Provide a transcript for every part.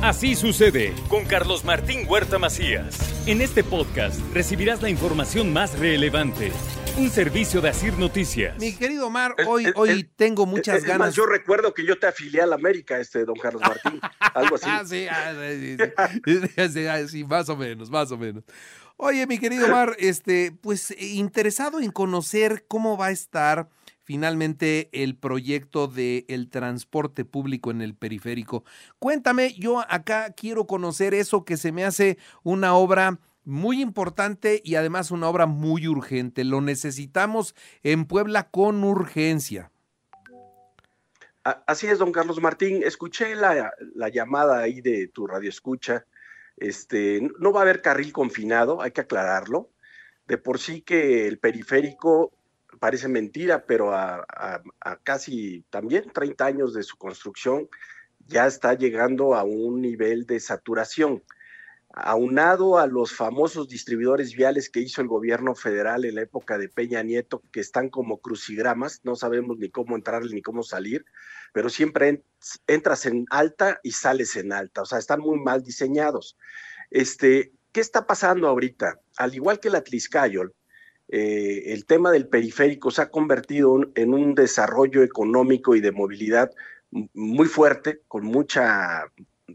Así sucede con Carlos Martín Huerta Macías. En este podcast recibirás la información más relevante. Un servicio de Asir Noticias. Mi querido Omar, hoy, hoy tengo muchas ganas. yo recuerdo que yo te afilié a la América, este don Carlos Martín. Algo así. ah, sí, sí, sí, más o menos, más o menos. Oye, mi querido Omar, este, pues interesado en conocer cómo va a estar finalmente el proyecto del el transporte público en el periférico. Cuéntame, yo acá quiero conocer eso que se me hace una obra muy importante y además una obra muy urgente. Lo necesitamos en Puebla con urgencia. Así es, don Carlos Martín. Escuché la, la llamada ahí de tu radio escucha. Este, no va a haber carril confinado, hay que aclararlo. De por sí que el periférico parece mentira, pero a, casi también 30 años de su construcción ya está llegando a un nivel de saturación. Aunado a los famosos distribuidores viales que hizo el gobierno federal en la época de Peña Nieto, que están como crucigramas, no sabemos ni cómo entrar ni cómo salir, pero siempre entras en alta y sales en alta, o sea, están muy mal diseñados. Este, ¿Qué está pasando ahorita? Al igual que la Tliscayol, eh, el tema del periférico se ha convertido en un desarrollo económico y de movilidad muy fuerte, con mucha,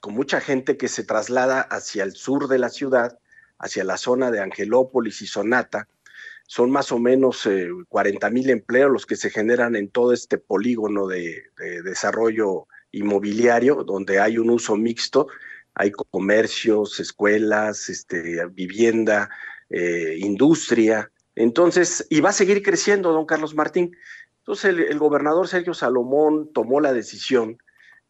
con mucha gente que se traslada hacia el sur de la ciudad, hacia la zona de Angelópolis y Sonata. Son más o menos 40 eh, mil empleos los que se generan en todo este polígono de, desarrollo inmobiliario, donde hay un uso mixto, hay comercios, escuelas, este, vivienda, eh, industria, entonces, y va a seguir creciendo, don Carlos Martín. Entonces, el, gobernador Sergio Salomón tomó la decisión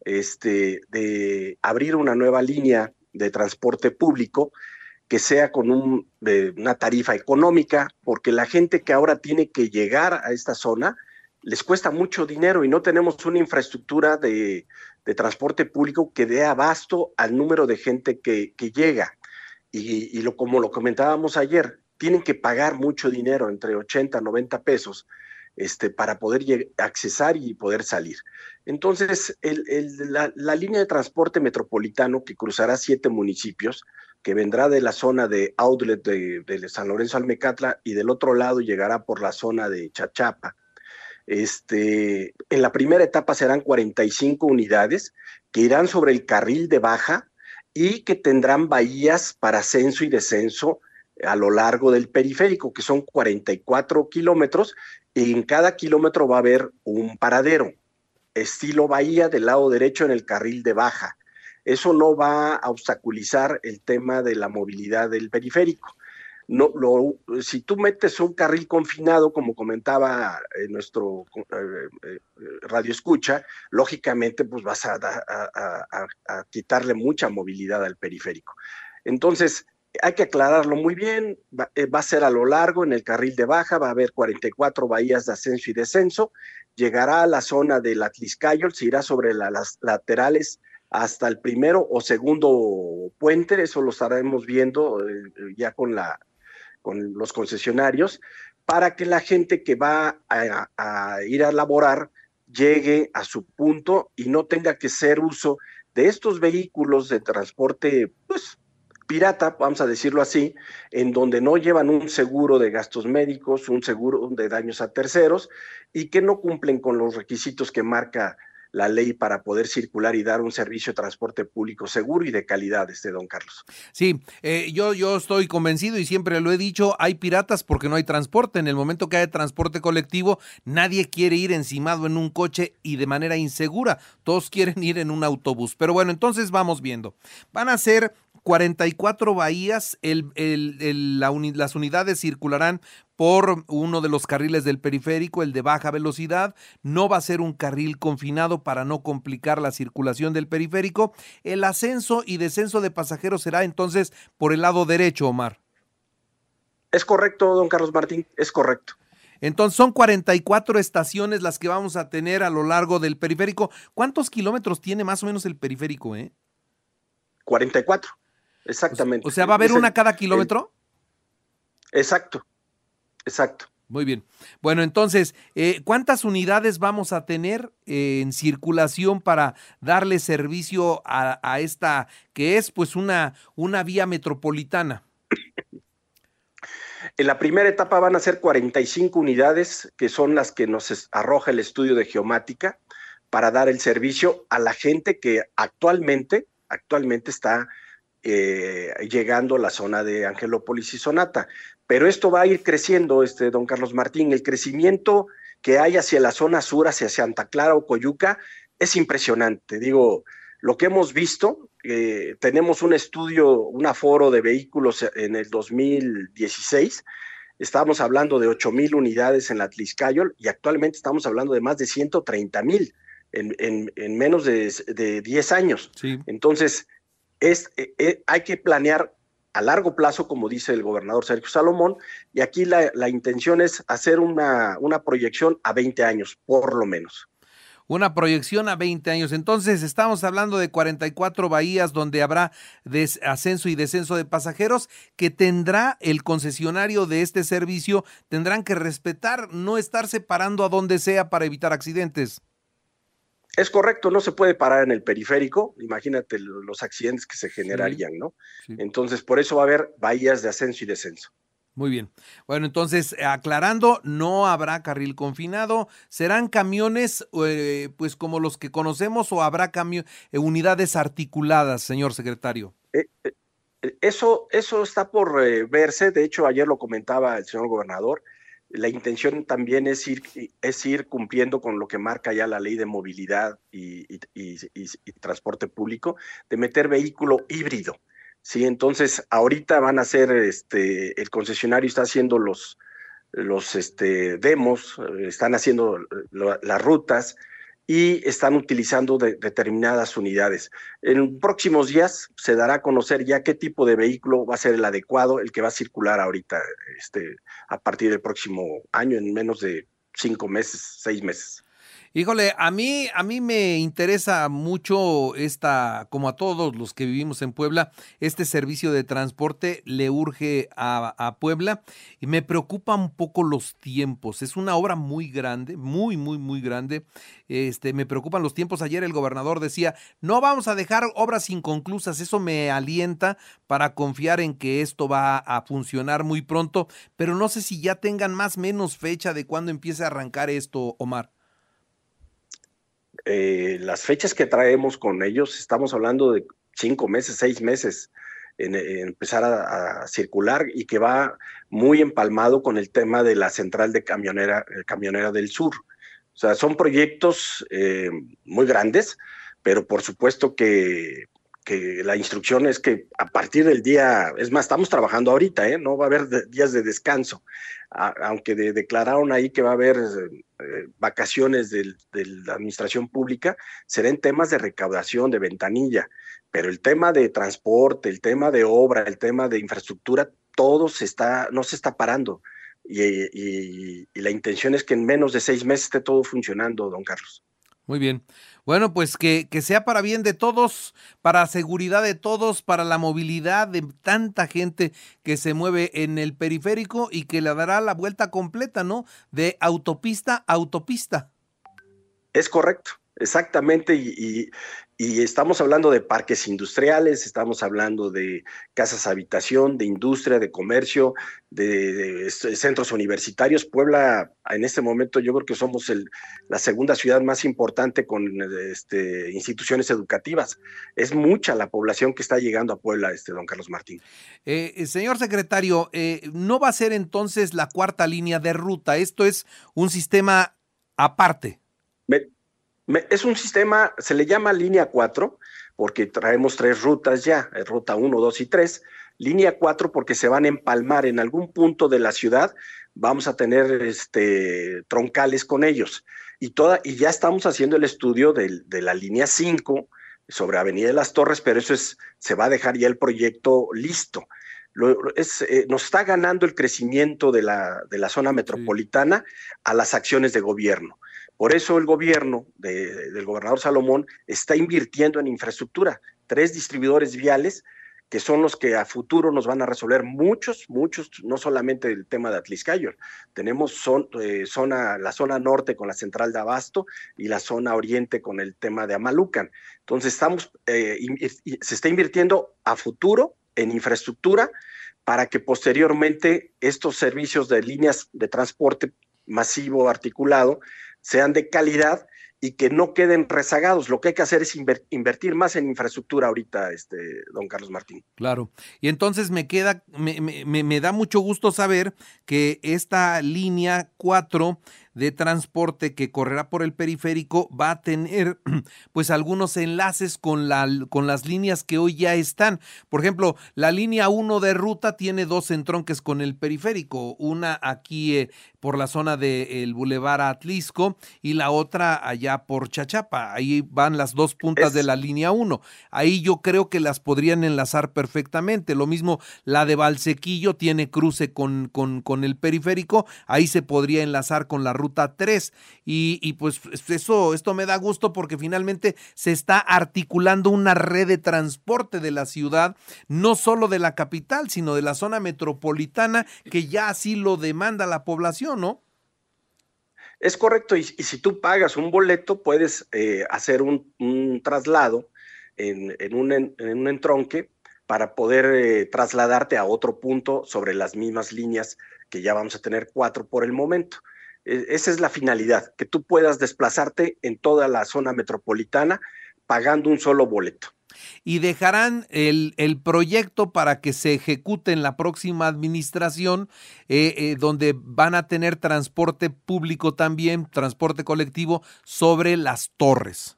este, de abrir una nueva línea de transporte público que sea con un, una tarifa económica, porque la gente que ahora tiene que llegar a esta zona les cuesta mucho dinero y no tenemos una infraestructura de, transporte público que dé abasto al número de gente que, llega. Y, y, lo, como lo comentábamos ayer, tienen que pagar mucho dinero, entre 80 y 90 pesos, este, para poder accesar y poder salir. Entonces, la, línea de transporte metropolitano que cruzará siete municipios, que vendrá de la zona de outlet de, San Lorenzo Almecatla y del otro lado llegará por la zona de Chachapa. Este, en la primera etapa serán 45 unidades que irán sobre el carril de baja y que tendrán bahías para ascenso y descenso a lo largo del periférico, que son 44 kilómetros, y en cada kilómetro va a haber un paradero, estilo bahía del lado derecho en el carril de baja. Eso no va a obstaculizar el tema de la movilidad del periférico. No, lo, si tú metes un carril confinado, como comentaba eh, nuestro eh, eh, radio escucha, lógicamente pues vas a, a quitarle mucha movilidad al periférico. Entonces, hay que aclararlo muy bien, eh, va, a ser a lo largo en el carril de baja, va a haber 44 bahías de ascenso y descenso, llegará a la zona del Atliscayol, se irá sobre las laterales hasta el primero o segundo puente, eso lo estaremos viendo eh, ya con, los concesionarios, para que la gente que va a, a ir a laborar llegue a su punto y no tenga que ser uso de estos vehículos de transporte, pues pirata, vamos a decirlo así, en donde no llevan un seguro de gastos médicos, un seguro de daños a terceros y que no cumplen con los requisitos que marca la ley para poder circular y dar un servicio de transporte público seguro y de calidad, este don Carlos. Sí, eh, yo, yo estoy convencido y siempre lo he dicho, hay piratas porque no hay transporte. En el momento que hay transporte colectivo, nadie quiere ir encimado en un coche y de manera insegura. Todos quieren ir en un autobús. Pero bueno, entonces vamos viendo. Van a ser 44 bahías, las unidades circularán por uno de los carriles del periférico, el de baja velocidad. No va a ser un carril confinado para no complicar la circulación del periférico. El ascenso y descenso de pasajeros será entonces por el lado derecho, Omar. Es correcto, don Carlos Martín, es correcto. Entonces son 44 estaciones las que vamos a tener a lo largo del periférico. ¿Cuántos kilómetros tiene más o menos el periférico? Eh? 44. Exactamente. O sea, ¿va a haber una cada kilómetro? exacto, exacto. Muy bien. Bueno, entonces, eh, ¿cuántas unidades vamos a tener eh, en circulación para darle servicio a, esta, que es pues una, una vía metropolitana? En la primera etapa van a ser 45 unidades, que son las que nos arroja el estudio de geomática, para dar el servicio a la gente que actualmente, actualmente está eh, llegando a la zona de Angelópolis y Sonata. Pero esto va a ir creciendo, este, don Carlos Martín. El crecimiento que hay hacia la zona sur, hacia Santa Clara o Coyuca, es impresionante. Digo, lo que hemos visto, eh, tenemos un estudio, un aforo de vehículos en el 2016. Estábamos hablando de 8 mil unidades en la Tliscayol y actualmente estamos hablando de más de 130 mil en, menos de, de 10 años. Entonces, es, eh, eh, hay que planear a largo plazo, como dice el gobernador Sergio Salomón, y aquí la, intención es hacer una, una proyección a 20 años, por lo menos una proyección a 20 años. Entonces, estamos hablando de 44 bahías donde habrá ascenso y descenso de pasajeros que tendrá el concesionario de este servicio, tendrán que respetar, no estar separando a donde sea para evitar accidentes. Es correcto, no se puede parar en el periférico, imagínate los accidentes que se generarían, ¿no? Entonces, por eso va a haber bahías de ascenso y descenso. Muy bien. Bueno, entonces, aclarando, no habrá carril confinado, serán camiones eh, pues como los que conocemos o habrá eh, unidades articuladas, señor secretario. Eh, eso, eso está por verse, de hecho ayer lo comentaba el señor gobernador, la intención también es ir, es ir cumpliendo con lo que marca ya la ley de movilidad y, transporte público, de meter vehículo híbrido. Sí, entonces ahorita van a hacer, este, el concesionario está haciendo los, los este, demos, eh, están haciendo las rutas, y están utilizando determinadas unidades. En próximos días se dará a conocer ya qué tipo de vehículo va a ser el adecuado, el que va a circular ahorita este, a partir del próximo año, en menos de cinco meses, seis meses. Híjole, a mí, a mí me interesa mucho esta, como a todos los que vivimos en Puebla, este servicio de transporte le urge a, Puebla y me preocupa un poco los tiempos. Es una obra muy grande, muy, muy, muy grande. Este, me preocupan los tiempos. Ayer el gobernador decía, no vamos a dejar obras inconclusas. Eso me alienta para confiar en que esto va a funcionar muy pronto, pero no sé si ya tengan más o menos fecha de cuándo empiece a arrancar esto, Omar. Eh, las fechas que traemos con ellos, estamos hablando de cinco meses, seis meses en, empezar a, circular y que va muy empalmado con el tema de la central de camionera, eh, camionera del sur. O sea, son proyectos eh, muy grandes, pero por supuesto que, que, la instrucción es que a partir del día, es más, estamos trabajando ahorita, ¿eh? no va a haber días de descanso aunque declararon ahí que va a haber eh, vacaciones de la administración pública, será en temas de recaudación, de ventanilla, pero el tema de transporte, el tema de obra, el tema de infraestructura, todo se está, no se está parando. y la intención es que en menos de seis meses esté todo funcionando, don Carlos. Muy bien. Bueno, pues que, que, sea para bien de todos, para seguridad de todos, para la movilidad de tanta gente que se mueve en el periférico y que le dará la vuelta completa, ¿no? De autopista a autopista. Es correcto. Exactamente, y, estamos hablando de parques industriales, estamos hablando de casas habitación, de industria, de comercio, de, centros universitarios. Puebla, en este momento, yo creo que somos la segunda ciudad más importante con este, instituciones educativas. Es mucha la población que está llegando a Puebla, este, don Carlos Martín. Eh, eh, señor secretario, eh, ¿no va a ser entonces la cuarta línea de ruta? Esto es un sistema aparte es un sistema, se le llama línea 4, porque traemos tres rutas ya, eh, ruta 1, 2 y 3. Línea 4 porque se van a empalmar en algún punto de la ciudad, vamos a tener este, troncales con ellos. Y, toda, y ya estamos haciendo el estudio de, la línea 5 sobre Avenida de las Torres, pero eso es, se va a dejar ya el proyecto listo. Eh, nos está ganando el crecimiento de la, de la zona metropolitana a las acciones de gobierno. Por eso el gobierno del gobernador Salomón está invirtiendo en infraestructura. Tres distribuidores viales que son los que a futuro nos van a resolver muchos, muchos, no solamente el tema de Atliscayo. Tenemos son, eh, zona, la zona norte con la central de Abasto y la zona oriente con el tema de Amalucan. Entonces, estamos, eh, se está invirtiendo a futuro en infraestructura para que posteriormente estos servicios de líneas de transporte masivo articulado sean de calidad y que no queden rezagados. Lo que hay que hacer es invertir más en infraestructura ahorita, este, don Carlos Martín. Claro. Y entonces me queda, me, me, me da mucho gusto saber que esta línea 4 de transporte que correrá por el periférico va a tener pues algunos enlaces con, la, con las líneas que hoy ya están. Por ejemplo, la línea 1 de ruta tiene dos entronques con el periférico, una aquí eh, por la zona del el Boulevard Atlisco y la otra allá por Chachapa. Ahí van las dos puntas de la línea 1. Ahí yo creo que las podrían enlazar perfectamente. Lo mismo la de Valsequillo tiene cruce con, con, con el periférico. Ahí se podría enlazar con la ruta 3. Y, y pues eso, esto me da gusto porque finalmente se está articulando una red de transporte de la ciudad, no solo de la capital, sino de la zona metropolitana, que ya así lo demanda la población. ¿No? Es correcto, y, si tú pagas un boleto, puedes eh, hacer un, traslado en, un, entronque para poder eh, trasladarte a otro punto sobre las mismas líneas que ya vamos a tener cuatro por el momento. E, esa es la finalidad, que tú puedas desplazarte en toda la zona metropolitana pagando un solo boleto y dejarán el, proyecto para que se ejecute en la próxima administración, eh, eh, donde van a tener transporte público también, transporte colectivo, sobre las torres.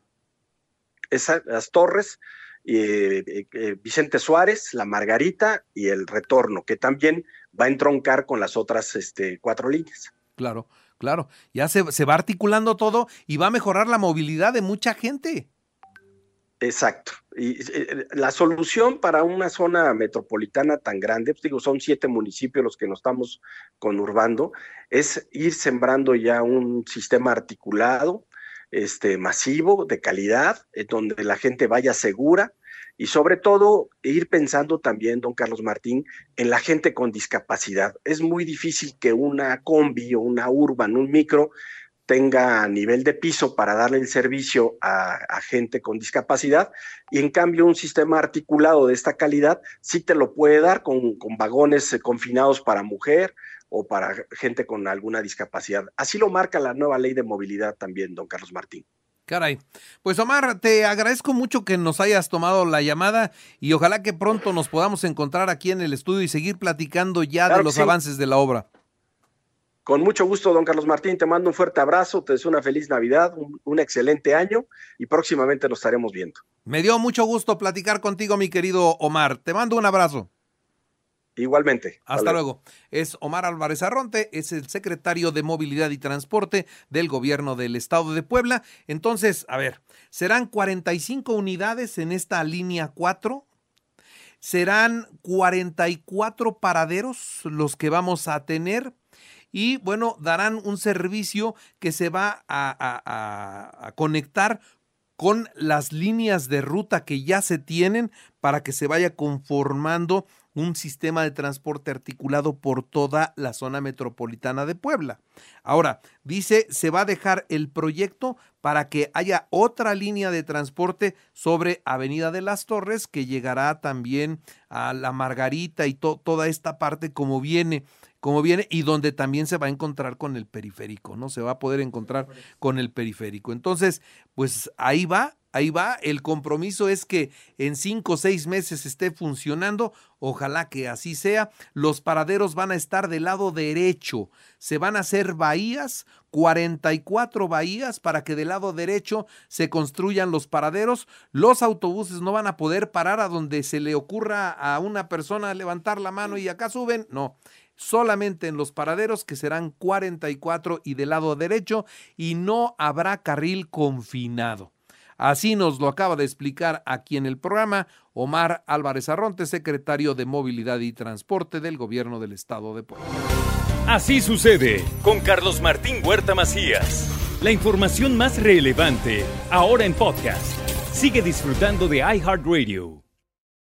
las torres, eh, Vicente Suárez, La Margarita y el retorno, que también va a entroncar con las otras este, cuatro líneas. Claro, claro. Ya se, se va articulando todo y va a mejorar la movilidad de mucha gente. Exacto. Y eh, la solución para una zona metropolitana tan grande, pues digo, son siete municipios los que nos estamos conurbando, es ir sembrando ya un sistema articulado, este, masivo, de calidad, donde la gente vaya segura y sobre todo ir pensando también, don Carlos Martín, en la gente con discapacidad. Es muy difícil que una combi o una urban, un micro, tenga nivel de piso para darle el servicio a, gente con discapacidad y en cambio un sistema articulado de esta calidad sí te lo puede dar con, con vagones eh, confinados para mujer o para gente con alguna discapacidad. Así lo marca la nueva ley de movilidad también, don Carlos Martín. Caray. Pues Omar, te agradezco mucho que nos hayas tomado la llamada y ojalá que pronto nos podamos encontrar aquí en el estudio y seguir platicando ya de los avances de la obra. Con mucho gusto, don Carlos Martín, te mando un fuerte abrazo, te deseo una feliz Navidad, un, excelente año y próximamente nos estaremos viendo. Me dio mucho gusto platicar contigo, mi querido Omar. Te mando un abrazo. Igualmente. Hasta luego. Es Omar Álvarez Arronte, es el secretario de Movilidad y Transporte del gobierno del estado de Puebla. Entonces, a ver, serán 45 unidades en esta línea 4. Serán 44 paraderos los que vamos a tener y bueno, darán un servicio que se va a, conectar con las líneas de ruta que ya se tienen para que se vaya conformando un sistema de transporte articulado por toda la zona metropolitana de Puebla. Ahora, dice, se va a dejar el proyecto para que haya otra línea de transporte sobre Avenida de las Torres que llegará también a la Margarita y toda esta parte como viene como viene y donde también se va a encontrar con el periférico, ¿no? Se va a poder encontrar con el periférico. Entonces, pues ahí va, ahí va. El compromiso es que en cinco o seis meses esté funcionando. Ojalá que así sea. Los paraderos van a estar del lado derecho. Se van a hacer bahías, 44 bahías para que del lado derecho se construyan los paraderos. Los autobuses no van a poder parar a donde se le ocurra a una persona levantar la mano y acá suben. No solamente en los paraderos que serán 44 y del lado derecho y no habrá carril confinado. Así nos lo acaba de explicar aquí en el programa Omar Álvarez Arronte, secretario de Movilidad y Transporte del Gobierno del Estado de Puebla. Así sucede con Carlos Martín Huerta Macías. La información más relevante ahora en podcast. Sigue disfrutando de iHeartRadio.